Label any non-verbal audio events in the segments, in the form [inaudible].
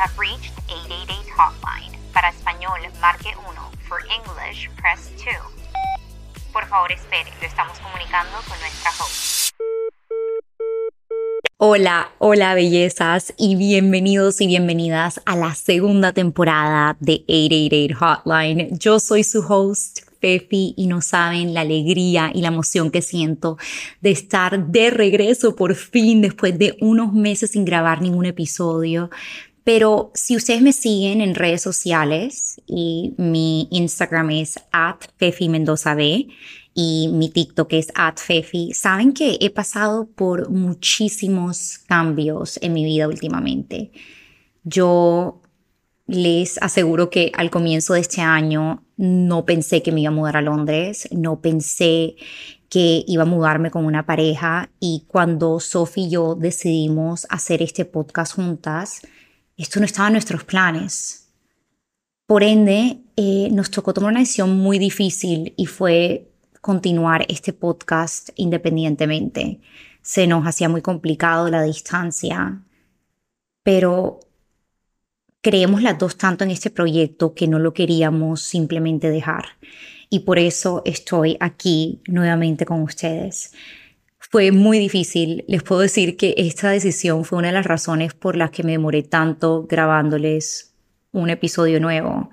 have reached 888 Hotline. Para español, marque 1. For English, press 2. Por favor, espere. Lo estamos comunicando con nuestra host. Hola, hola bellezas y bienvenidos y bienvenidas a la segunda temporada de 888 Hotline. Yo soy su host, Fefi, y no saben la alegría y la emoción que siento de estar de regreso por fin después de unos meses sin grabar ningún episodio. Pero si ustedes me siguen en redes sociales y mi Instagram es at Fefi Mendoza B y mi TikTok es at Fefi, saben que he pasado por muchísimos cambios en mi vida últimamente. Yo les aseguro que al comienzo de este año no pensé que me iba a mudar a Londres, no pensé que iba a mudarme con una pareja y cuando Sophie y yo decidimos hacer este podcast juntas, esto no estaba en nuestros planes. Por ende, eh, nos tocó tomar una decisión muy difícil y fue continuar este podcast independientemente. Se nos hacía muy complicado la distancia, pero creemos las dos tanto en este proyecto que no lo queríamos simplemente dejar. Y por eso estoy aquí nuevamente con ustedes. Fue muy difícil. Les puedo decir que esta decisión fue una de las razones por las que me demoré tanto grabándoles un episodio nuevo.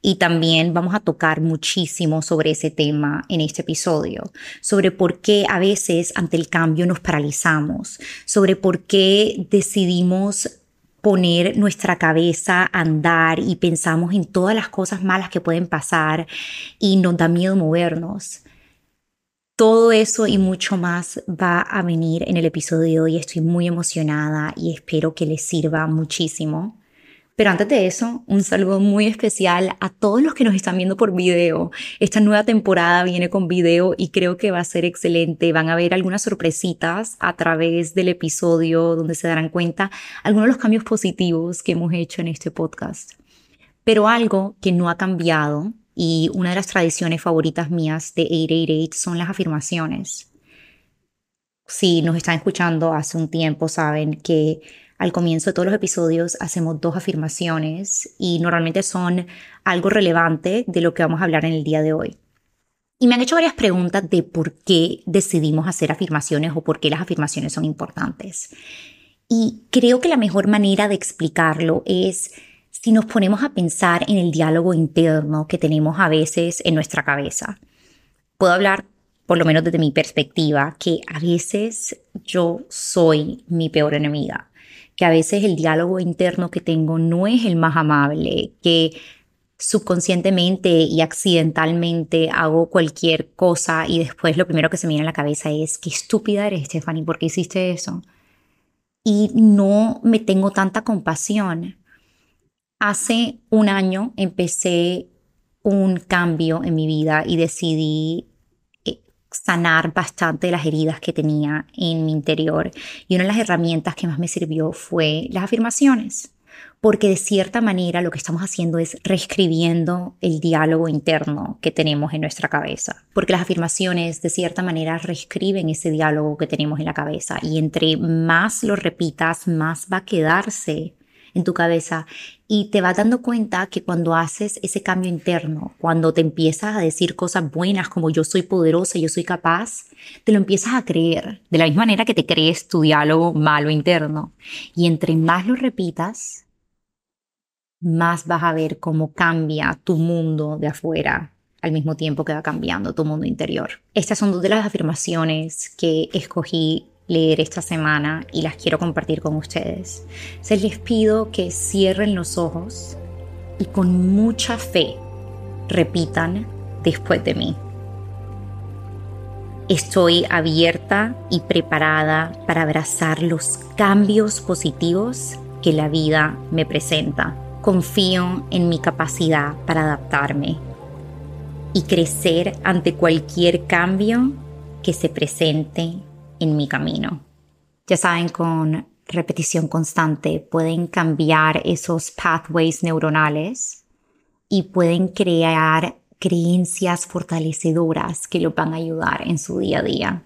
Y también vamos a tocar muchísimo sobre ese tema en este episodio, sobre por qué a veces ante el cambio nos paralizamos, sobre por qué decidimos poner nuestra cabeza a andar y pensamos en todas las cosas malas que pueden pasar y nos da miedo movernos. Todo eso y mucho más va a venir en el episodio de hoy. Estoy muy emocionada y espero que les sirva muchísimo. Pero antes de eso, un saludo muy especial a todos los que nos están viendo por video. Esta nueva temporada viene con video y creo que va a ser excelente. Van a ver algunas sorpresitas a través del episodio donde se darán cuenta algunos de los cambios positivos que hemos hecho en este podcast. Pero algo que no ha cambiado y una de las tradiciones favoritas mías de 888 son las afirmaciones. Si nos están escuchando hace un tiempo, saben que al comienzo de todos los episodios hacemos dos afirmaciones y normalmente son algo relevante de lo que vamos a hablar en el día de hoy. Y me han hecho varias preguntas de por qué decidimos hacer afirmaciones o por qué las afirmaciones son importantes. Y creo que la mejor manera de explicarlo es si nos ponemos a pensar en el diálogo interno que tenemos a veces en nuestra cabeza. Puedo hablar, por lo menos desde mi perspectiva, que a veces yo soy mi peor enemiga, que a veces el diálogo interno que tengo no es el más amable, que subconscientemente y accidentalmente hago cualquier cosa y después lo primero que se me viene a la cabeza es, qué estúpida eres, Stephanie, ¿por qué hiciste eso? Y no me tengo tanta compasión Hace un año empecé un cambio en mi vida y decidí eh, sanar bastante las heridas que tenía en mi interior. Y una de las herramientas que más me sirvió fue las afirmaciones. Porque de cierta manera lo que estamos haciendo es reescribiendo el diálogo interno que tenemos en nuestra cabeza. Porque las afirmaciones de cierta manera reescriben ese diálogo que tenemos en la cabeza. Y entre más lo repitas, más va a quedarse en tu cabeza y te vas dando cuenta que cuando haces ese cambio interno, cuando te empiezas a decir cosas buenas como yo soy poderosa, yo soy capaz, te lo empiezas a creer de la misma manera que te crees tu diálogo malo interno. Y entre más lo repitas, más vas a ver cómo cambia tu mundo de afuera al mismo tiempo que va cambiando tu mundo interior. Estas son dos de las afirmaciones que escogí leer esta semana y las quiero compartir con ustedes. Se les pido que cierren los ojos y con mucha fe repitan después de mí. Estoy abierta y preparada para abrazar los cambios positivos que la vida me presenta. Confío en mi capacidad para adaptarme y crecer ante cualquier cambio que se presente en mi camino. Ya saben, con repetición constante pueden cambiar esos pathways neuronales y pueden crear creencias fortalecedoras que los van a ayudar en su día a día.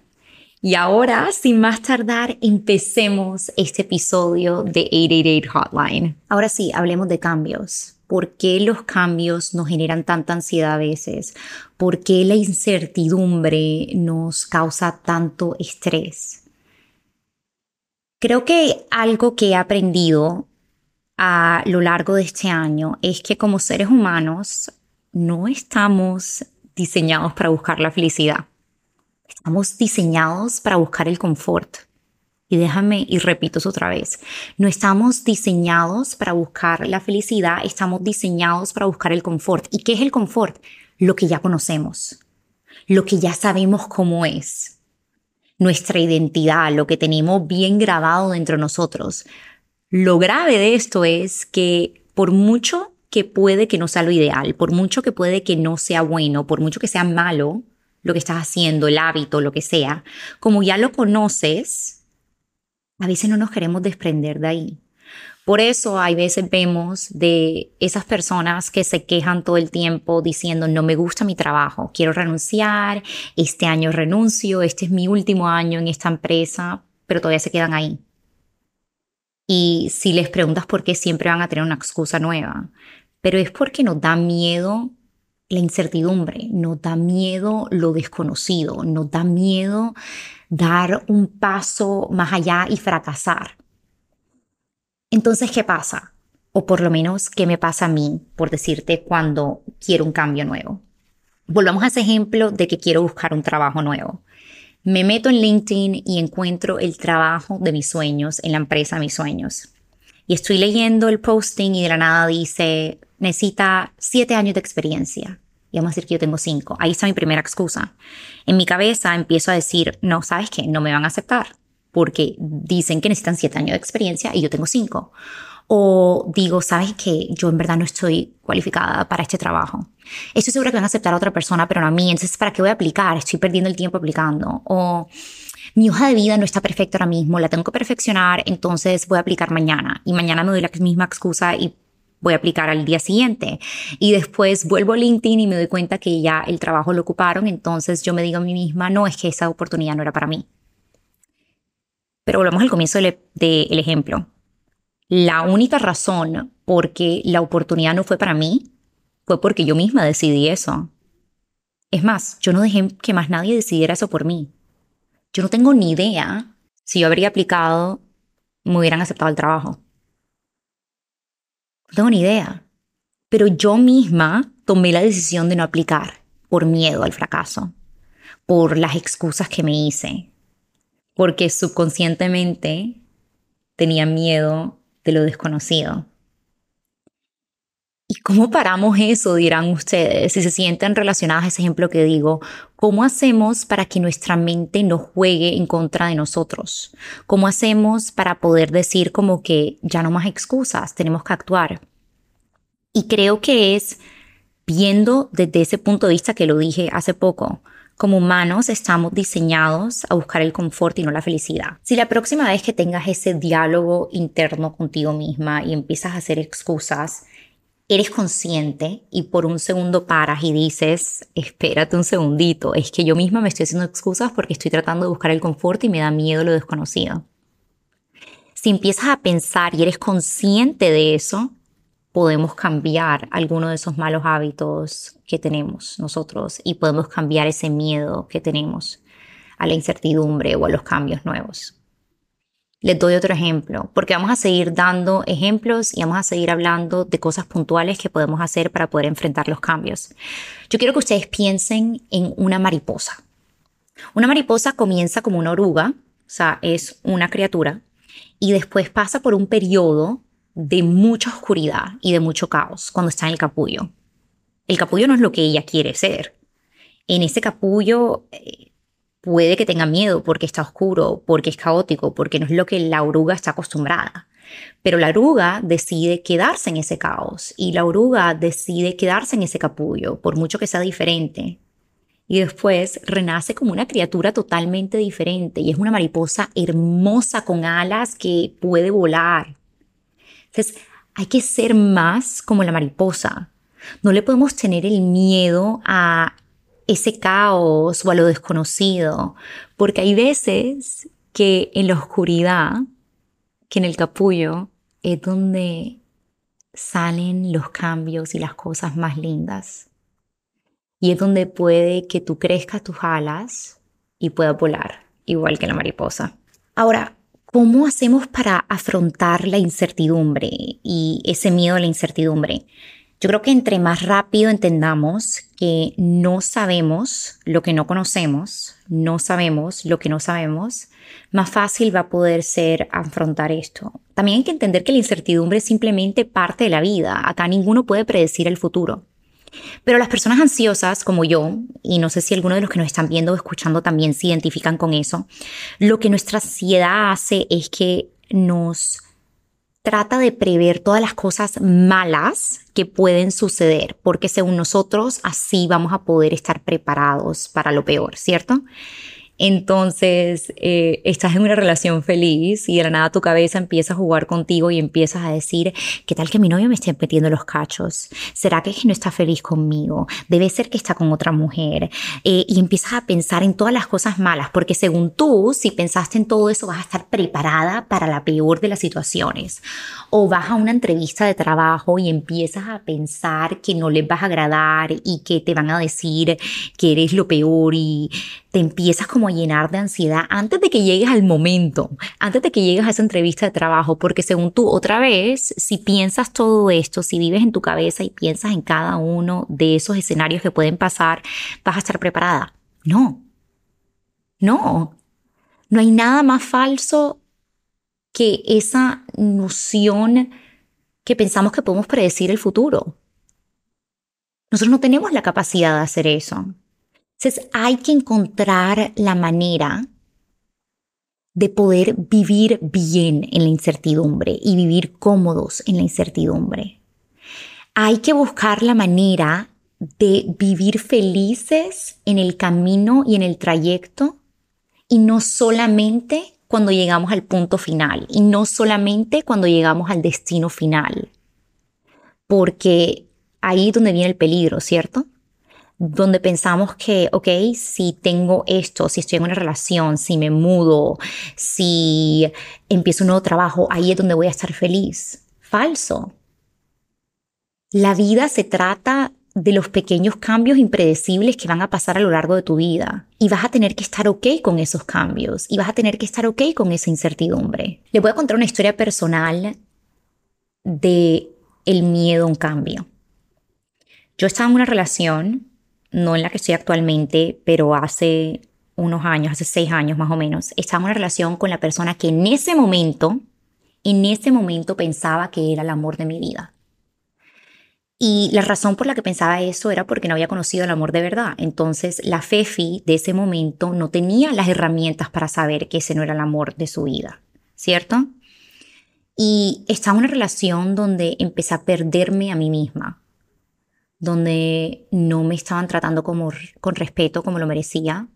Y ahora, sin más tardar, empecemos este episodio de 888 Hotline. Ahora sí, hablemos de cambios. ¿Por qué los cambios nos generan tanta ansiedad a veces? ¿Por qué la incertidumbre nos causa tanto estrés? Creo que algo que he aprendido a lo largo de este año es que como seres humanos no estamos diseñados para buscar la felicidad. Estamos diseñados para buscar el confort. Y déjame y repito eso otra vez. No estamos diseñados para buscar la felicidad, estamos diseñados para buscar el confort. ¿Y qué es el confort? Lo que ya conocemos, lo que ya sabemos cómo es, nuestra identidad, lo que tenemos bien grabado dentro de nosotros. Lo grave de esto es que por mucho que puede que no sea lo ideal, por mucho que puede que no sea bueno, por mucho que sea malo lo que estás haciendo, el hábito, lo que sea, como ya lo conoces, a veces no nos queremos desprender de ahí. Por eso hay veces vemos de esas personas que se quejan todo el tiempo diciendo no me gusta mi trabajo, quiero renunciar, este año renuncio, este es mi último año en esta empresa, pero todavía se quedan ahí. Y si les preguntas por qué siempre van a tener una excusa nueva, pero es porque nos da miedo la incertidumbre, nos da miedo lo desconocido, nos da miedo dar un paso más allá y fracasar. Entonces, ¿qué pasa? O por lo menos, ¿qué me pasa a mí, por decirte, cuando quiero un cambio nuevo? Volvamos a ese ejemplo de que quiero buscar un trabajo nuevo. Me meto en LinkedIn y encuentro el trabajo de mis sueños en la empresa de mis sueños. Y estoy leyendo el posting y de la nada dice, necesita siete años de experiencia. Y vamos a decir que yo tengo cinco. Ahí está mi primera excusa. En mi cabeza empiezo a decir, no, ¿sabes qué? No me van a aceptar porque dicen que necesitan siete años de experiencia y yo tengo cinco. O digo, ¿sabes qué? Yo en verdad no estoy cualificada para este trabajo. Estoy segura que van a aceptar a otra persona, pero no a mí. Entonces, ¿para qué voy a aplicar? Estoy perdiendo el tiempo aplicando. O mi hoja de vida no está perfecta ahora mismo, la tengo que perfeccionar, entonces voy a aplicar mañana. Y mañana me doy la misma excusa y voy a aplicar al día siguiente. Y después vuelvo a LinkedIn y me doy cuenta que ya el trabajo lo ocuparon, entonces yo me digo a mí misma, no, es que esa oportunidad no era para mí. Pero volvamos al comienzo del, ejemplo. La única razón por qué la oportunidad no fue para mí fue porque yo misma decidí eso. Es más, yo no dejé que más nadie decidiera eso por mí. Yo no tengo ni idea si yo habría aplicado, me hubieran aceptado el trabajo. No tengo ni idea. Pero yo misma tomé la decisión de no aplicar por miedo al fracaso, por las excusas que me hice, porque subconscientemente tenía miedo de lo desconocido. ¿Y cómo paramos eso? Dirán ustedes, si se sienten relacionadas a ese ejemplo que digo. ¿Cómo hacemos para que nuestra mente no juegue en contra de nosotros? ¿Cómo hacemos para poder decir como que ya no más excusas, tenemos que actuar? Y creo que es viendo desde ese punto de vista que lo dije hace poco, como humanos estamos diseñados a buscar el confort y no la felicidad. Si la próxima vez que tengas ese diálogo interno contigo misma y empiezas a hacer excusas, eres consciente y por un segundo paras y dices, espérate un segundito, es que yo misma me estoy haciendo excusas porque estoy tratando de buscar el confort y me da miedo lo desconocido. Si empiezas a pensar y eres consciente de eso, podemos cambiar alguno de esos malos hábitos que tenemos nosotros y podemos cambiar ese miedo que tenemos a la incertidumbre o a los cambios nuevos. Les doy otro ejemplo, porque vamos a seguir dando ejemplos y vamos a seguir hablando de cosas puntuales que podemos hacer para poder enfrentar los cambios. Yo quiero que ustedes piensen en una mariposa. Una mariposa comienza como una oruga, o sea, es una criatura, y después pasa por un periodo de mucha oscuridad y de mucho caos cuando está en el capullo. El capullo no es lo que ella quiere ser. En ese capullo eh, puede que tenga miedo porque está oscuro, porque es caótico, porque no es lo que la oruga está acostumbrada. Pero la oruga decide quedarse en ese caos y la oruga decide quedarse en ese capullo, por mucho que sea diferente. Y después renace como una criatura totalmente diferente y es una mariposa hermosa con alas que puede volar entonces, hay que ser más como la mariposa. No le podemos tener el miedo a ese caos o a lo desconocido, porque hay veces que en la oscuridad, que en el capullo, es donde salen los cambios y las cosas más lindas. Y es donde puede que tú crezcas tus alas y puedas volar, igual que la mariposa. Ahora, ¿cómo hacemos para afrontar la incertidumbre y ese miedo a la incertidumbre? Yo creo que entre más rápido entendamos que no sabemos lo que no conocemos, no sabemos lo que no sabemos, más fácil va a poder ser afrontar esto. También hay que entender que la incertidumbre es simplemente parte de la vida. Acá ninguno puede predecir el futuro. Pero las personas ansiosas como yo, y no sé si alguno de los que nos están viendo o escuchando también se identifican con eso, lo que nuestra ansiedad hace es que nos trata de prever todas las cosas malas que pueden suceder, porque según nosotros así vamos a poder estar preparados para lo peor, ¿cierto? Entonces, eh, estás en una relación feliz y de la nada tu cabeza empieza a jugar contigo y empiezas a decir, ¿qué tal que mi novio me esté metiendo los cachos? ¿Será que no está feliz conmigo? Debe ser que está con otra mujer. Eh, y empiezas a pensar en todas las cosas malas, porque según tú, si pensaste en todo eso, vas a estar preparada para la peor de las situaciones. O vas a una entrevista de trabajo y empiezas a pensar que no les vas a agradar y que te van a decir que eres lo peor y te empiezas como a llenar de ansiedad antes de que llegues al momento, antes de que llegues a esa entrevista de trabajo, porque según tú, otra vez, si piensas todo esto, si vives en tu cabeza y piensas en cada uno de esos escenarios que pueden pasar, vas a estar preparada. No, no, no hay nada más falso que esa noción que pensamos que podemos predecir el futuro. Nosotros no tenemos la capacidad de hacer eso. Entonces hay que encontrar la manera de poder vivir bien en la incertidumbre y vivir cómodos en la incertidumbre. Hay que buscar la manera de vivir felices en el camino y en el trayecto y no solamente cuando llegamos al punto final y no solamente cuando llegamos al destino final. Porque ahí es donde viene el peligro, ¿cierto? Donde pensamos que, ok, si tengo esto, si estoy en una relación, si me mudo, si empiezo un nuevo trabajo, ahí es donde voy a estar feliz. Falso. La vida se trata de los pequeños cambios impredecibles que van a pasar a lo largo de tu vida. Y vas a tener que estar ok con esos cambios. Y vas a tener que estar ok con esa incertidumbre. Le voy a contar una historia personal de el miedo a un cambio. Yo estaba en una relación no en la que estoy actualmente, pero hace unos años, hace seis años más o menos, estaba en una relación con la persona que en ese momento, en ese momento pensaba que era el amor de mi vida. Y la razón por la que pensaba eso era porque no había conocido el amor de verdad. Entonces la Fefi de ese momento no tenía las herramientas para saber que ese no era el amor de su vida, ¿cierto? Y estaba en una relación donde empecé a perderme a mí misma donde no me estaban tratando como, con respeto como lo merecía,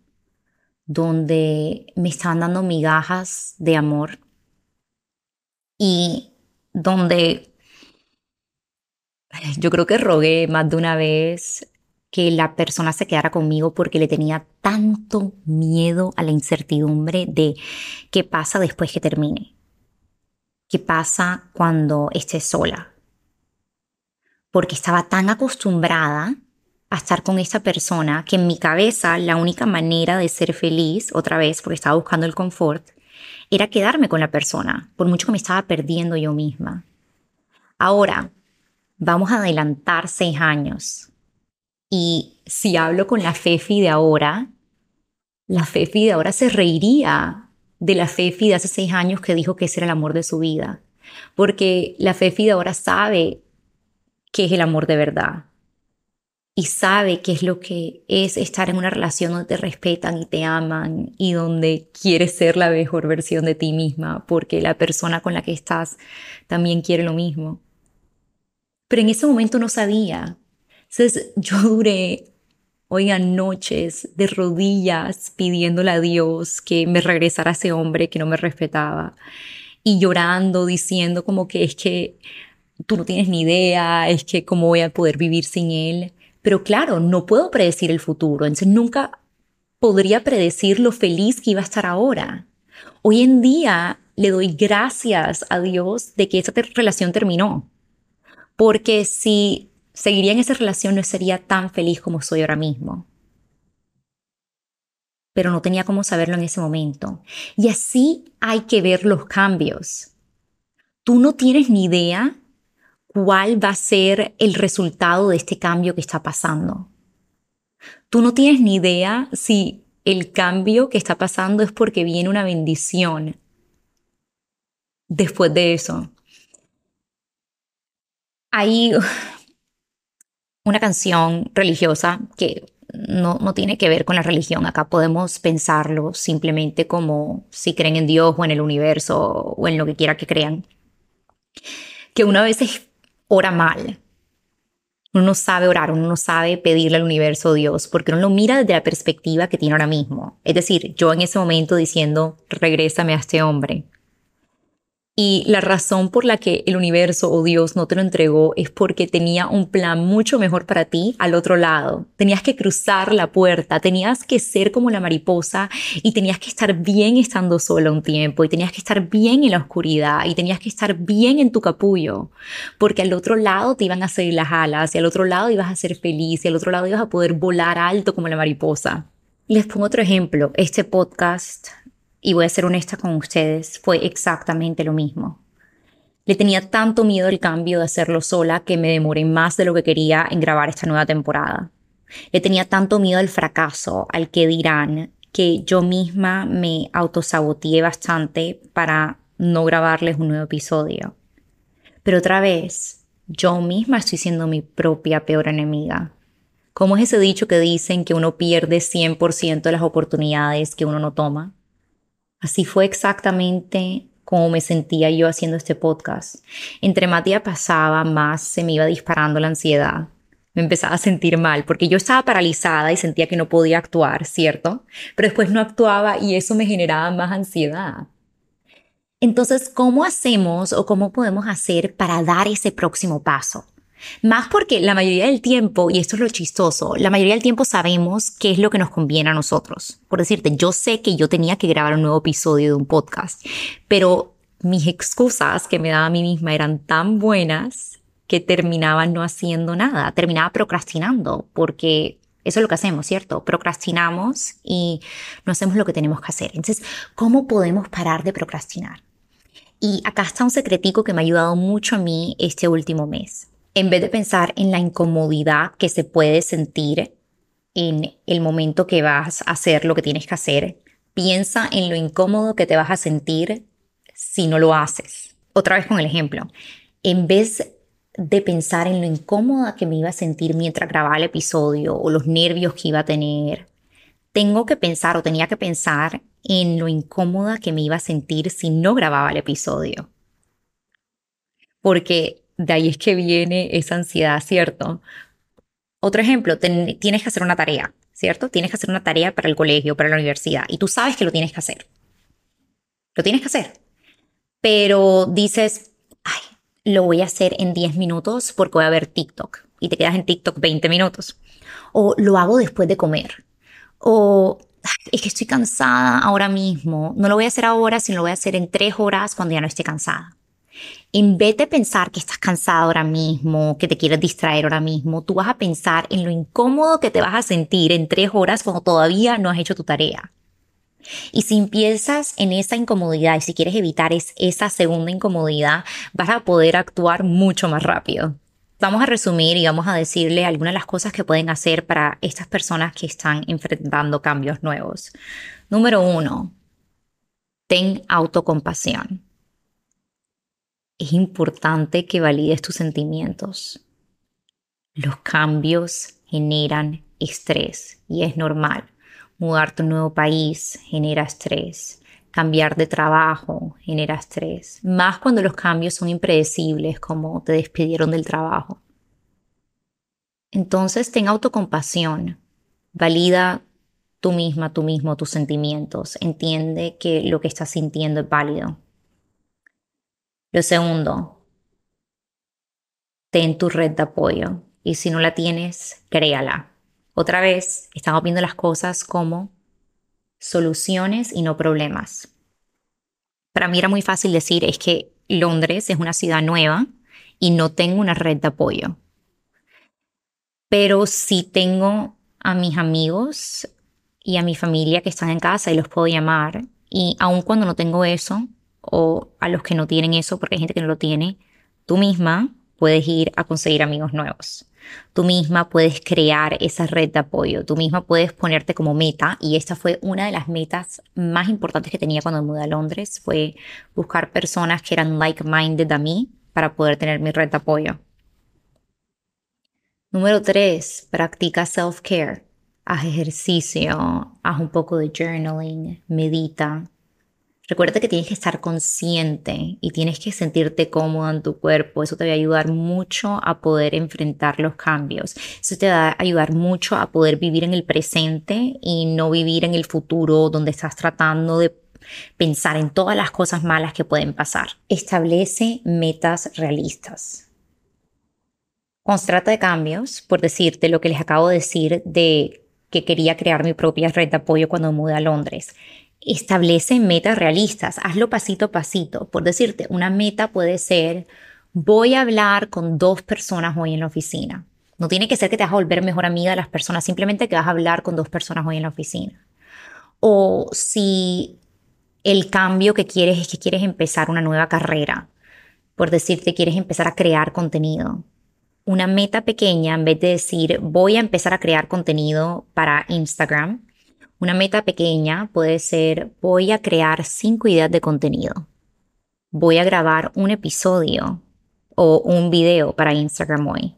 donde me estaban dando migajas de amor y donde yo creo que rogué más de una vez que la persona se quedara conmigo porque le tenía tanto miedo a la incertidumbre de qué pasa después que termine, qué pasa cuando esté sola, porque estaba tan acostumbrada a estar con esa persona que en mi cabeza la única manera de ser feliz, otra vez porque estaba buscando el confort, era quedarme con la persona, por mucho que me estaba perdiendo yo misma. Ahora, vamos a adelantar seis años. Y si hablo con la Fefi de ahora, la Fefi de ahora se reiría de la Fefi de hace seis años que dijo que ese era el amor de su vida. Porque la Fefi de ahora sabe qué es el amor de verdad y sabe qué es lo que es estar en una relación donde te respetan y te aman y donde quieres ser la mejor versión de ti misma porque la persona con la que estás también quiere lo mismo. Pero en ese momento no sabía. Entonces yo duré, oigan, noches de rodillas pidiéndole a Dios que me regresara ese hombre que no me respetaba y llorando, diciendo como que es que tú no tienes ni idea, es que cómo voy a poder vivir sin él. Pero claro, no puedo predecir el futuro, entonces nunca podría predecir lo feliz que iba a estar ahora. Hoy en día le doy gracias a Dios de que esa relación terminó, porque si seguiría en esa relación no sería tan feliz como soy ahora mismo. Pero no tenía cómo saberlo en ese momento. Y así hay que ver los cambios. Tú no tienes ni idea cuál va a ser el resultado de este cambio que está pasando. Tú no tienes ni idea si el cambio que está pasando es porque viene una bendición después de eso. Hay [laughs] una canción religiosa que no, no, tiene que ver con la religión. Acá podemos pensarlo simplemente como si creen en Dios o en el universo o en lo que quiera que crean. Que una vez ora mal, uno no sabe orar, uno no sabe pedirle al universo Dios, porque uno lo mira desde la perspectiva que tiene ahora mismo. Es decir, yo en ese momento diciendo, regrésame a este hombre. Y la razón por la que el universo o Dios no te lo entregó es porque tenía un plan mucho mejor para ti al otro lado. Tenías que cruzar la puerta, tenías que ser como la mariposa y tenías que estar bien estando sola un tiempo y tenías que estar bien en la oscuridad y tenías que estar bien en tu capullo, porque al otro lado te iban a salir las alas y al otro lado ibas a ser feliz y al otro lado ibas a poder volar alto como la mariposa. Les pongo otro ejemplo. Este podcast y voy a ser honesta con ustedes, fue exactamente lo mismo. Le tenía tanto miedo al cambio de hacerlo sola que me demoré más de lo que quería en grabar esta nueva temporada. Le tenía tanto miedo al fracaso, al que dirán, que yo misma me autosaboteé bastante para no grabarles un nuevo episodio. Pero otra vez, yo misma estoy siendo mi propia peor enemiga. ¿Cómo es ese dicho que dicen que uno pierde 100% de las oportunidades que uno no toma? Así fue exactamente como me sentía yo haciendo este podcast. Entre más día pasaba, más se me iba disparando la ansiedad. Me empezaba a sentir mal porque yo estaba paralizada y sentía que no podía actuar, ¿cierto? Pero después no actuaba y eso me generaba más ansiedad. Entonces, ¿cómo hacemos o cómo podemos hacer para dar ese próximo paso? Más porque la mayoría del tiempo, y esto es lo chistoso, la mayoría del tiempo sabemos qué es lo que nos conviene a nosotros. Por decirte, yo sé que yo tenía que grabar un nuevo episodio de un podcast, pero mis excusas que me daba a mí misma eran tan buenas que terminaba no haciendo nada, terminaba procrastinando, porque eso es lo que hacemos, ¿cierto? Procrastinamos y no hacemos lo que tenemos que hacer. Entonces, ¿cómo podemos parar de procrastinar? Y acá está un secretico que me ha ayudado mucho a mí este último mes en vez de pensar en la incomodidad que se puede sentir en el momento que vas a hacer lo que tienes que hacer, piensa en lo incómodo que te vas a sentir si no lo haces. Otra vez con el ejemplo. En vez de pensar en lo incómoda que me iba a sentir mientras grababa el episodio o los nervios que iba a tener, tengo que pensar o tenía que pensar en lo incómoda que me iba a sentir si no grababa el episodio. Porque de ahí es que viene esa ansiedad, ¿cierto? Otro ejemplo, tienes que hacer una tarea, ¿cierto? Tienes que hacer una tarea para el colegio, para la universidad, y tú sabes que lo tienes que hacer. Lo tienes que hacer. Pero dices, ay, lo voy a hacer en 10 minutos porque voy a ver TikTok. Y te quedas en TikTok 20 minutos. O lo hago después de comer. O es que estoy cansada ahora mismo. No lo voy a hacer ahora, sino lo voy a hacer en 3 horas cuando ya no esté cansada. En vez de pensar que estás cansado ahora mismo, que te quieres distraer ahora mismo, tú vas a pensar en lo incómodo que te vas a sentir en tres horas cuando todavía no has hecho tu tarea. Y si empiezas en esa incomodidad y si quieres evitar esa segunda incomodidad, vas a poder actuar mucho más rápido. Vamos a resumir y vamos a decirle algunas de las cosas que pueden hacer para estas personas que están enfrentando cambios nuevos. Número uno, ten autocompasión es importante que valides tus sentimientos. Los cambios generan estrés y es normal. Mudarte a un nuevo país genera estrés. Cambiar de trabajo genera estrés. Más cuando los cambios son impredecibles, como te despidieron del trabajo. Entonces ten autocompasión. Valida tú misma, tú mismo tus sentimientos. Entiende que lo que estás sintiendo es válido. Lo segundo, ten tu red de apoyo. Y si no la tienes, créala. Otra vez, estamos viendo las cosas como soluciones y no problemas. Para mí era muy fácil decir, es que Londres es una ciudad nueva y no tengo una red de apoyo. Pero sí tengo a mis amigos y a mi familia que están en casa y los puedo llamar. Y aun cuando no tengo eso, o a los que no tienen eso, porque hay gente que no lo tiene, tú misma puedes ir a conseguir amigos nuevos. Tú misma puedes crear esa red de apoyo, tú misma puedes ponerte como meta y esta fue una de las metas más importantes que tenía cuando me mudé a Londres, fue buscar personas que eran like-minded a mí para poder tener mi red de apoyo. Número tres, practica self-care. Haz ejercicio, haz un poco de journaling, medita, Recuerda que tienes que estar consciente y tienes que sentirte cómodo en tu cuerpo. Eso te va a ayudar mucho a poder enfrentar los cambios. Eso te va a ayudar mucho a poder vivir en el presente y no vivir en el futuro donde estás tratando de pensar en todas las cosas malas que pueden pasar. Establece metas realistas. Cuando se trata de cambios, por decirte lo que les acabo de decir de que quería crear mi propia red de apoyo cuando mudé a Londres establece metas realistas, hazlo pasito a pasito. Por decirte, una meta puede ser, voy a hablar con dos personas hoy en la oficina. No tiene que ser que te vas a volver mejor amiga de las personas, simplemente que vas a hablar con dos personas hoy en la oficina. O si el cambio que quieres es que quieres empezar una nueva carrera, por decirte, quieres empezar a crear contenido. Una meta pequeña, en vez de decir, voy a empezar a crear contenido para Instagram, una meta pequeña puede ser voy a crear cinco ideas de contenido. Voy a grabar un episodio o un video para Instagram hoy.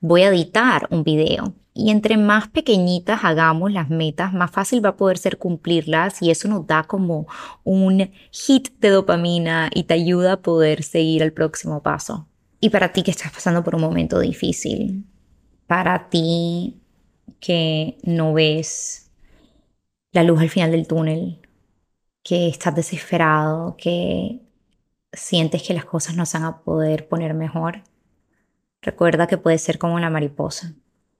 Voy a editar un video. Y entre más pequeñitas hagamos las metas, más fácil va a poder ser cumplirlas y eso nos da como un hit de dopamina y te ayuda a poder seguir al próximo paso. Y para ti que estás pasando por un momento difícil, para ti que no ves la luz al final del túnel, que estás desesperado, que sientes que las cosas no se van a poder poner mejor, recuerda que puedes ser como la mariposa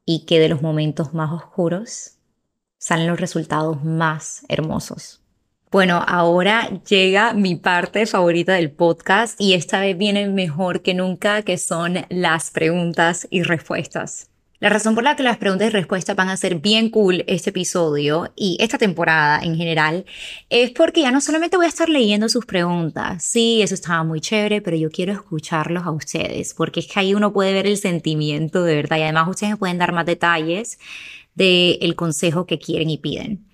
y que de los momentos más oscuros salen los resultados más hermosos. Bueno, ahora llega mi parte favorita del podcast y esta vez viene mejor que nunca, que son las preguntas y respuestas. La razón por la que las preguntas y respuestas van a ser bien cool este episodio y esta temporada en general es porque ya no solamente voy a estar leyendo sus preguntas, sí, eso estaba muy chévere, pero yo quiero escucharlos a ustedes porque es que ahí uno puede ver el sentimiento de verdad y además ustedes me pueden dar más detalles del consejo que quieren y piden.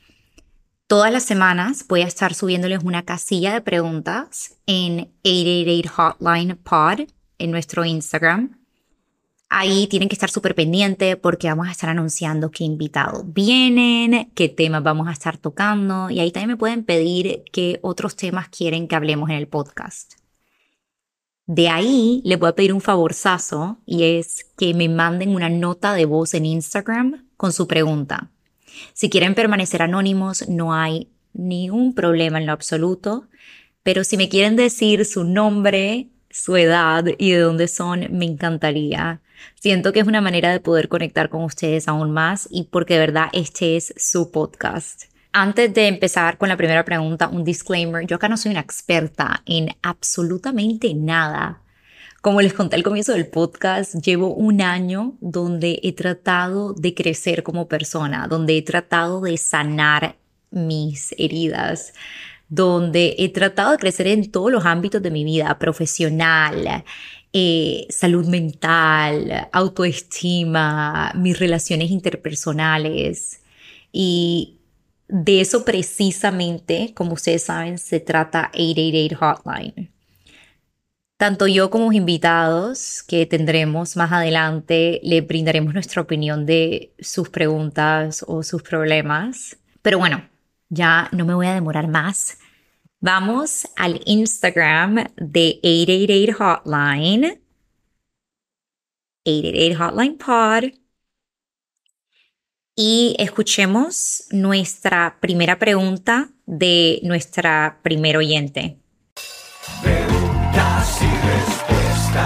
Todas las semanas voy a estar subiéndoles una casilla de preguntas en 888 Hotline Pod en nuestro Instagram Ahí tienen que estar súper pendientes porque vamos a estar anunciando qué invitados vienen, qué temas vamos a estar tocando y ahí también me pueden pedir qué otros temas quieren que hablemos en el podcast. De ahí les voy a pedir un favorzazo y es que me manden una nota de voz en Instagram con su pregunta. Si quieren permanecer anónimos, no hay ningún problema en lo absoluto, pero si me quieren decir su nombre, su edad y de dónde son, me encantaría. Siento que es una manera de poder conectar con ustedes aún más y porque de verdad este es su podcast. Antes de empezar con la primera pregunta, un disclaimer, yo acá no soy una experta en absolutamente nada. Como les conté al comienzo del podcast, llevo un año donde he tratado de crecer como persona, donde he tratado de sanar mis heridas, donde he tratado de crecer en todos los ámbitos de mi vida, profesional, eh, salud mental, autoestima, mis relaciones interpersonales. Y de eso precisamente, como ustedes saben, se trata 888 Hotline. Tanto yo como los invitados que tendremos más adelante le brindaremos nuestra opinión de sus preguntas o sus problemas. Pero bueno, ya no me voy a demorar más. Vamos al Instagram de 888 Hotline. 888 Hotline Pod. Y escuchemos nuestra primera pregunta de nuestra primer oyente. Preguntas y respuestas.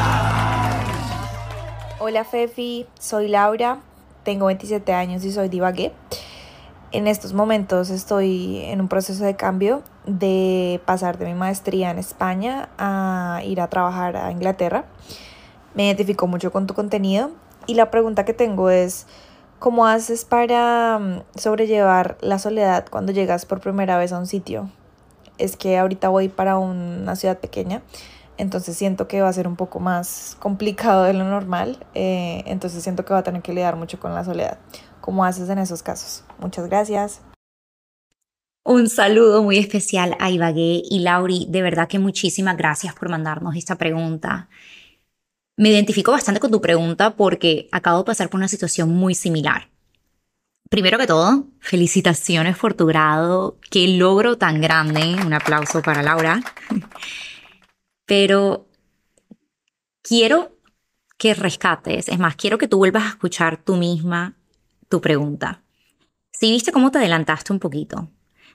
Hola Fefi, soy Laura, tengo 27 años y soy divague. En estos momentos estoy en un proceso de cambio de pasar de mi maestría en España a ir a trabajar a Inglaterra. Me identifico mucho con tu contenido y la pregunta que tengo es, ¿cómo haces para mm, sobrellevar la soledad cuando llegas por primera vez a un sitio? Es que ahorita voy para una ciudad pequeña entonces siento que va a ser un poco más complicado de lo normal, eh, entonces siento que va a tener que lidiar mucho con la soledad. ¿Cómo haces en esos casos? Muchas gracias. Un saludo muy especial a Ibagué y Lauri. De verdad que muchísimas gracias por mandarnos esta pregunta. Me identifico bastante con tu pregunta porque acabo de pasar por una situación muy similar. Primero que todo, felicitaciones por tu grado. Qué logro tan grande. Un aplauso para Laura. [laughs] pero quiero que rescates, es más, quiero que tú vuelvas a escuchar tú misma tu pregunta. Si viste cómo te adelantaste un poquito,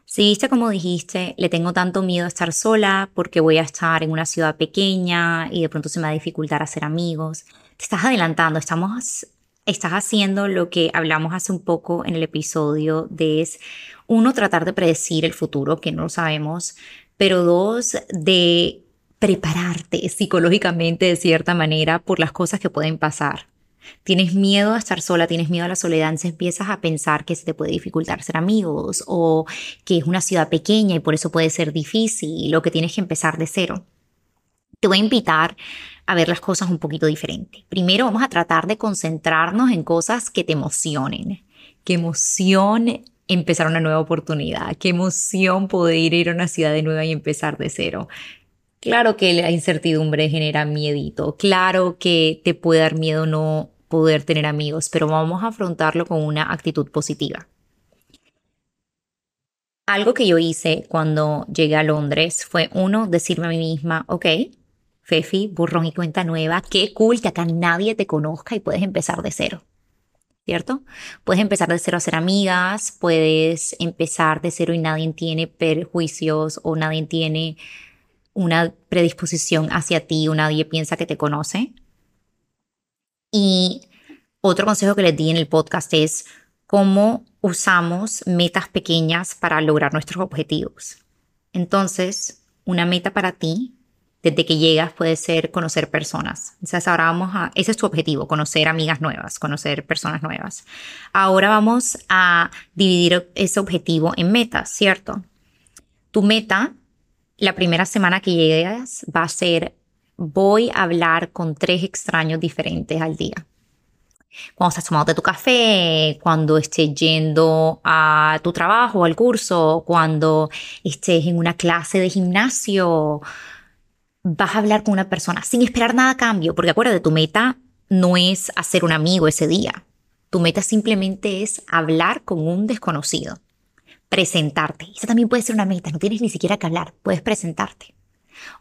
si viste cómo dijiste, le tengo tanto miedo a estar sola porque voy a estar en una ciudad pequeña y de pronto se me va a dificultar hacer amigos, te estás adelantando, estamos, estás haciendo lo que hablamos hace un poco en el episodio de es, uno, tratar de predecir el futuro, que no lo sabemos, pero dos, de prepararte psicológicamente de cierta manera por las cosas que pueden pasar. Tienes miedo a estar sola, tienes miedo a la soledad, entonces empiezas a pensar que se te puede dificultar ser amigos o que es una ciudad pequeña y por eso puede ser difícil o que tienes que empezar de cero. Te voy a invitar a ver las cosas un poquito diferente. Primero vamos a tratar de concentrarnos en cosas que te emocionen. Qué emoción empezar una nueva oportunidad, qué emoción poder ir a una ciudad de nueva y empezar de cero. Claro que la incertidumbre genera miedito, claro que te puede dar miedo no poder tener amigos, pero vamos a afrontarlo con una actitud positiva. Algo que yo hice cuando llegué a Londres fue uno, decirme a mí misma, ok, Fefi, burrón y cuenta nueva, qué cool que acá nadie te conozca y puedes empezar de cero. ¿Cierto? Puedes empezar de cero a ser amigas, puedes empezar de cero y nadie tiene perjuicios o nadie tiene una predisposición hacia ti o nadie piensa que te conoce. Y otro consejo que les di en el podcast es cómo usamos metas pequeñas para lograr nuestros objetivos. Entonces, una meta para ti desde que llegas puede ser conocer personas. Entonces ahora vamos a, ese es tu objetivo, conocer amigas nuevas, conocer personas nuevas. Ahora vamos a dividir ese objetivo en metas, ¿cierto? Tu meta la primera semana que llegas va a ser, voy a hablar con tres extraños diferentes al día. Cuando estás tomando tu café, cuando estés yendo a tu trabajo, al curso, cuando estés en una clase de gimnasio, vas a hablar con una persona sin esperar nada a cambio, porque acuérdate, tu meta no es hacer un amigo ese día. Tu meta simplemente es hablar con un desconocido presentarte. Esa también puede ser una meta, no tienes ni siquiera que hablar, puedes presentarte.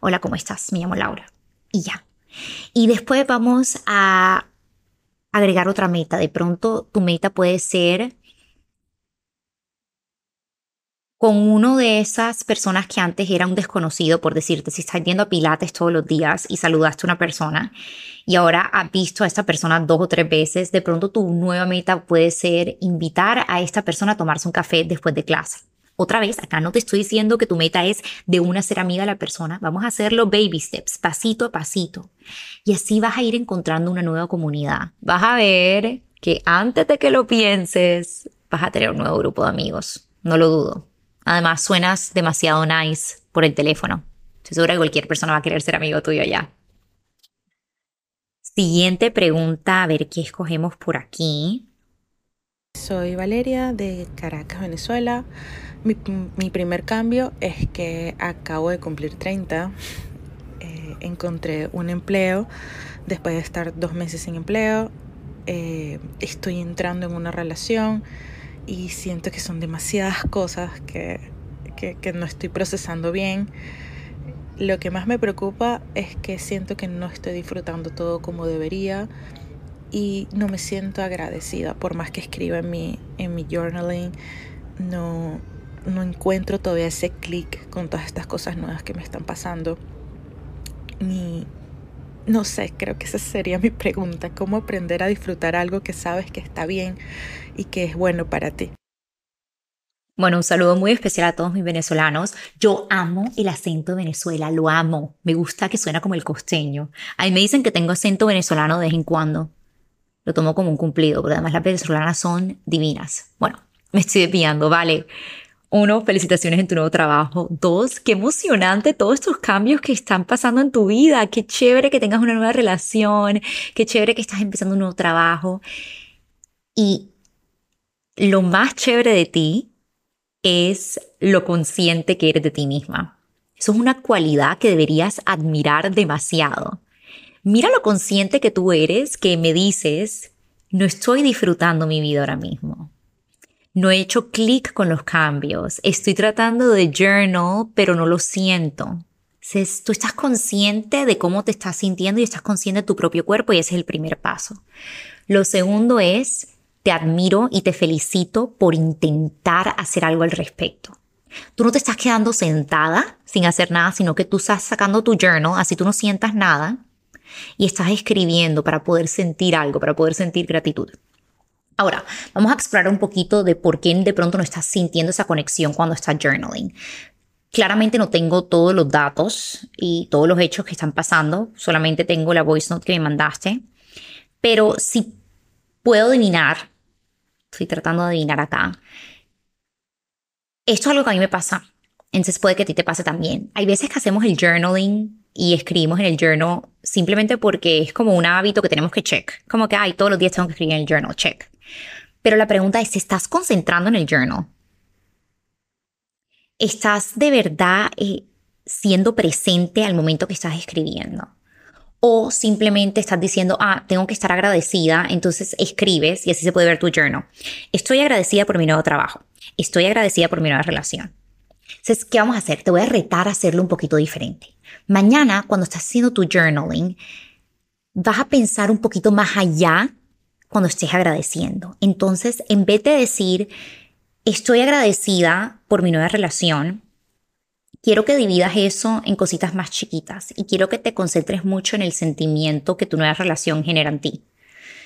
Hola, ¿cómo estás? Me llamo Laura. Y ya. Y después vamos a agregar otra meta. De pronto tu meta puede ser con uno de esas personas que antes era un desconocido, por decirte, si estás yendo a Pilates todos los días y saludaste a una persona y ahora has visto a esta persona dos o tres veces, de pronto tu nueva meta puede ser invitar a esta persona a tomarse un café después de clase. Otra vez, acá no te estoy diciendo que tu meta es de una ser amiga de la persona, vamos a hacerlo baby steps, pasito a pasito. Y así vas a ir encontrando una nueva comunidad. Vas a ver que antes de que lo pienses, vas a tener un nuevo grupo de amigos. No lo dudo. Además, suenas demasiado nice por el teléfono. Estoy segura que cualquier persona va a querer ser amigo tuyo allá. Siguiente pregunta, a ver qué escogemos por aquí. Soy Valeria de Caracas, Venezuela. Mi, primer cambio es que acabo de cumplir 30. Eh, encontré un empleo después de estar dos meses sin empleo. Eh, estoy entrando en una relación y siento que son demasiadas cosas que, que, no estoy procesando bien. Lo que más me preocupa es que siento que no estoy disfrutando todo como debería y no me siento agradecida por más que escriba en mi, en mi journaling. No, no encuentro todavía ese clic con todas estas cosas nuevas que me están pasando. Ni, no sé, creo que esa sería mi pregunta, cómo aprender a disfrutar algo que sabes que está bien y que es bueno para ti. Bueno, un saludo muy especial a todos mis venezolanos. Yo amo el acento de Venezuela, lo amo. Me gusta que suena como el costeño. Ahí me dicen que tengo acento venezolano de vez en cuando. Lo tomo como un cumplido, porque además las venezolanas son divinas. Bueno, [laughs] me estoy desviando, vale. Uno, felicitaciones en tu nuevo trabajo. Dos, qué emocionante todos estos cambios que están pasando en tu vida. Qué chévere que tengas una nueva relación. Qué chévere que estás empezando un nuevo trabajo. Y lo más chévere de ti es lo consciente que eres de ti misma. Eso es una cualidad que deberías admirar demasiado. Mira lo consciente que tú eres, que me dices, no estoy disfrutando mi vida ahora mismo. No he hecho clic con los cambios. Estoy tratando de journal, pero no lo siento. tú estás consciente de cómo te estás sintiendo y estás consciente de tu propio cuerpo y ese es el primer paso. Lo segundo es te admiro y te felicito por intentar hacer algo al respecto. Tú no te estás quedando sentada sin hacer nada, sino que tú estás sacando tu journal, así tú no sientas nada, y estás escribiendo para poder sentir algo, para poder sentir gratitud. Ahora, vamos a explorar un poquito de por qué de pronto no estás sintiendo esa conexión cuando estás journaling. Claramente no tengo todos los datos y todos los hechos que están pasando, solamente tengo la voice note que me mandaste, pero si puedo adivinar estoy tratando de adivinar acá. Esto es algo que a mí me pasa, entonces puede que a ti te pase también. Hay veces que hacemos el journaling y escribimos en el journal simplemente porque es como un hábito que tenemos que check. Como que, ay, todos los días tengo que escribir en el journal, check. Pero la pregunta es, ¿estás concentrando en el journal? ¿Estás de verdad eh, siendo presente al momento que estás escribiendo? o simplemente estás diciendo, ah, tengo que estar agradecida, entonces escribes y así se puede ver tu journal. Estoy agradecida por mi nuevo trabajo. Estoy agradecida por mi nueva relación. Entonces, ¿qué vamos a hacer? Te voy a retar a hacerlo un poquito diferente. Mañana, cuando estás haciendo tu journaling, vas a pensar un poquito más allá cuando estés agradeciendo. Entonces, en vez de decir, estoy agradecida por mi nueva relación, quiero que dividas eso en cositas más chiquitas y quiero que te concentres mucho en el sentimiento que tu nueva relación genera en ti.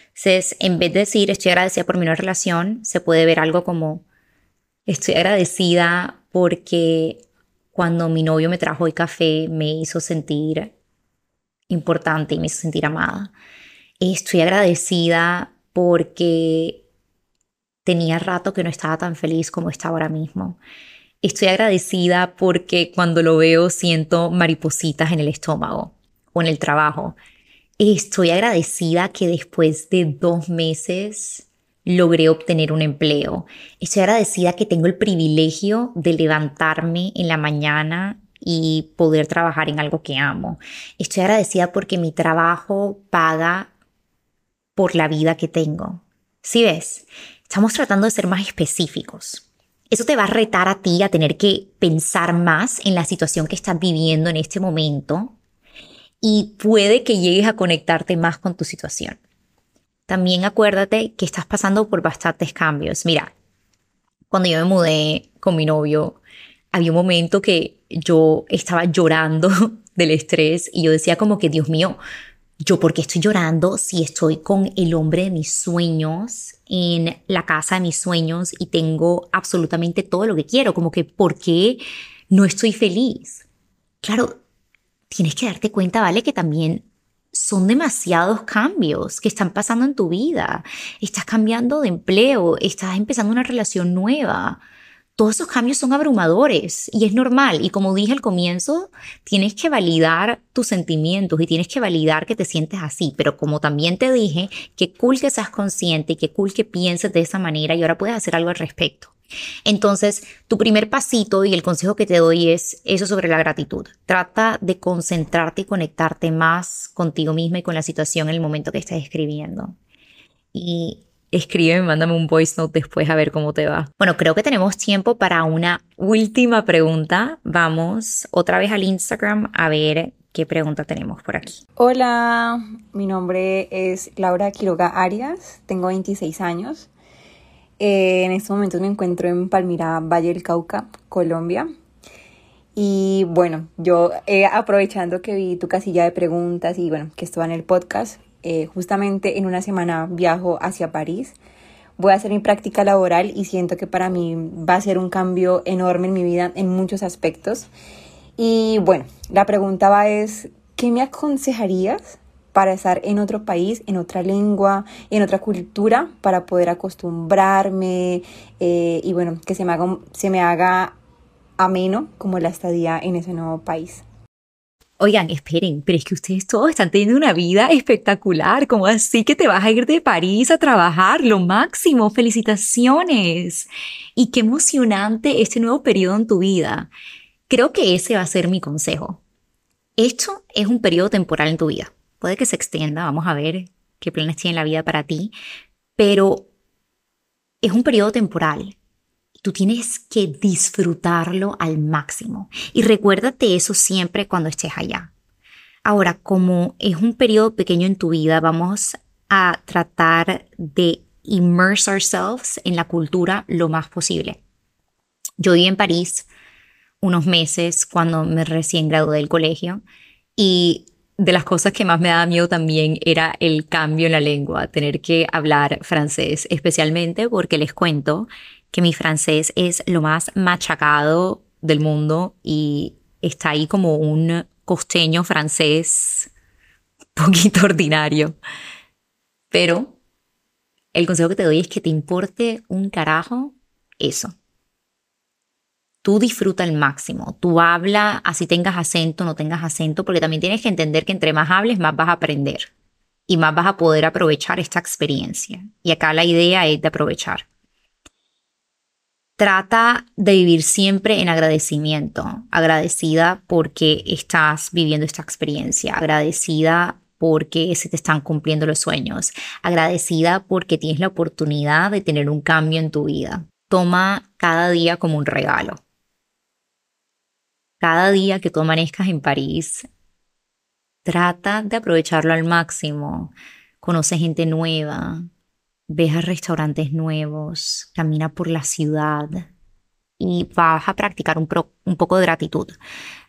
Entonces, en vez de decir estoy agradecida por mi nueva relación, se puede ver algo como estoy agradecida porque cuando mi novio me trajo el café me hizo sentir importante y me hizo sentir amada. Estoy agradecida porque tenía rato que no estaba tan feliz como está ahora mismo. Estoy agradecida porque cuando lo veo siento maripositas en el estómago o en el trabajo. Estoy agradecida que después de dos meses logré obtener un empleo. Estoy agradecida que tengo el privilegio de levantarme en la mañana y poder trabajar en algo que amo. Estoy agradecida porque mi trabajo paga por la vida que tengo. ¿Sí ves? Estamos tratando de ser más específicos. Eso te va a retar a ti a tener que pensar más en la situación que estás viviendo en este momento y puede que llegues a conectarte más con tu situación. También acuérdate que estás pasando por bastantes cambios. Mira, cuando yo me mudé con mi novio, había un momento que yo estaba llorando [laughs] del estrés y yo decía como que, Dios mío, yo por qué estoy llorando si estoy con el hombre de mis sueños en la casa de mis sueños y tengo absolutamente todo lo que quiero, como que por qué no estoy feliz. Claro, tienes que darte cuenta, ¿vale? Que también son demasiados cambios que están pasando en tu vida. Estás cambiando de empleo, estás empezando una relación nueva todos esos cambios son abrumadores y es normal. Y como dije al comienzo, tienes que validar tus sentimientos y tienes que validar que te sientes así. Pero como también te dije, qué cool que seas consciente y qué cool que pienses de esa manera y ahora puedes hacer algo al respecto. Entonces, tu primer pasito y el consejo que te doy es eso sobre la gratitud. Trata de concentrarte y conectarte más contigo misma y con la situación en el momento que estés escribiendo. Y escríbeme, mándame un voice note después a ver cómo te va. Bueno, creo que tenemos tiempo para una última pregunta. Vamos otra vez al Instagram a ver qué pregunta tenemos por aquí. Hola, mi nombre es Laura Quiroga Arias, tengo 26 años. Eh, en este momento me encuentro en Palmira, Valle del Cauca, Colombia. Y bueno, yo eh, aprovechando que vi tu casilla de preguntas y bueno, que estuvo en el podcast, eh, justamente en una semana viajo hacia París. Voy a hacer mi práctica laboral y siento que para mí va a ser un cambio enorme en mi vida en muchos aspectos. Y bueno, la pregunta va es, ¿qué me aconsejarías para estar en otro país, en otra lengua, en otra cultura, para poder acostumbrarme eh, y bueno, que se me haga, se me haga ameno como la estadía en ese nuevo país. Oigan, esperen, pero es que ustedes todos están teniendo una vida espectacular. ¿Cómo así que te vas a ir de París a trabajar? Lo máximo, felicitaciones. Y qué emocionante este nuevo periodo en tu vida. Creo que ese va a ser mi consejo. Esto es un periodo temporal en tu vida. Puede que se extienda, vamos a ver qué planes tiene la vida para ti, pero es un periodo temporal Tú tienes que disfrutarlo al máximo. Y recuérdate eso siempre cuando estés allá. Ahora, como es un periodo pequeño en tu vida, vamos a tratar de immerse ourselves en la cultura lo más posible. Yo viví en París unos meses cuando me recién gradué del colegio y de las cosas que más me daba miedo también era el cambio en la lengua, tener que hablar francés, especialmente porque les cuento que mi francés es lo más machacado del mundo y está ahí como un costeño francés [laughs] poquito ordinario. Pero el consejo que te doy es que te importe un carajo eso. Tú disfruta al máximo, tú habla así tengas acento, no tengas acento, porque también tienes que entender que entre más hables, más vas a aprender y más vas a poder aprovechar esta experiencia. Y acá la idea es de aprovechar. Trata de vivir siempre en agradecimiento, agradecida porque estás viviendo esta experiencia, agradecida porque se te están cumpliendo los sueños, agradecida porque tienes la oportunidad de tener un cambio en tu vida. Toma cada día como un regalo. Cada día que tú amanezcas en París, trata de aprovecharlo al máximo. Conoce gente nueva, ves a restaurantes nuevos, camina por la ciudad y vas a practicar un, poco de gratitud.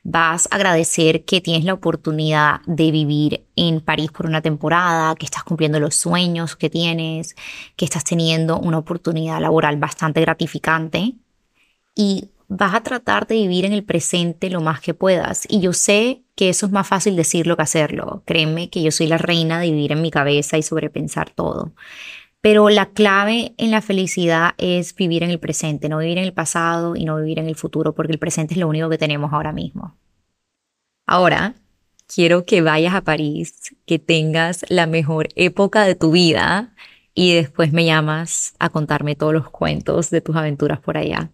Vas a agradecer que tienes la oportunidad de vivir en París por una temporada, que estás cumpliendo los sueños que tienes, que estás teniendo una oportunidad laboral bastante gratificante y vas a tratar de vivir en el presente lo más que puedas. Y yo sé que eso es más fácil decirlo que hacerlo. Créeme que yo soy la reina de vivir en mi cabeza y sobrepensar todo. Pero la clave en la felicidad es vivir en el presente, no vivir en el pasado y no vivir en el futuro, porque el presente es lo único que tenemos ahora mismo. Ahora, quiero que vayas a París, que tengas la mejor época de tu vida y después me llamas a contarme todos los cuentos de tus aventuras por allá.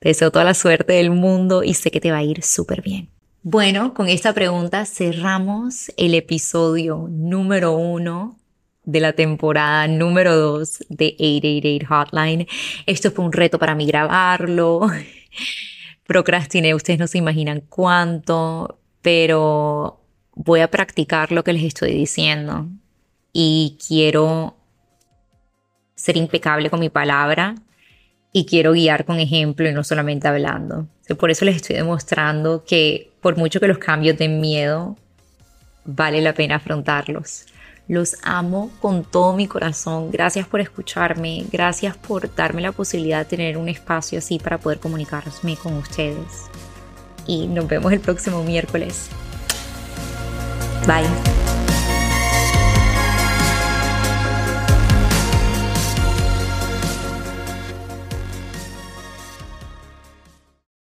Te deseo toda la suerte del mundo y sé que te va a ir súper bien. Bueno, con esta pregunta cerramos el episodio número uno de la temporada número 2 de 888 Hotline. Esto fue un reto para mí grabarlo. [laughs] Procrastiné, ustedes no se imaginan cuánto, pero voy a practicar lo que les estoy diciendo y quiero ser impecable con mi palabra y quiero guiar con ejemplo y no solamente hablando. Por eso les estoy demostrando que por mucho que los cambios den miedo, vale la pena afrontarlos. Los amo con todo mi corazón. Gracias por escucharme. Gracias por darme la posibilidad de tener un espacio así para poder comunicarme con ustedes. Y nos vemos el próximo miércoles. Bye.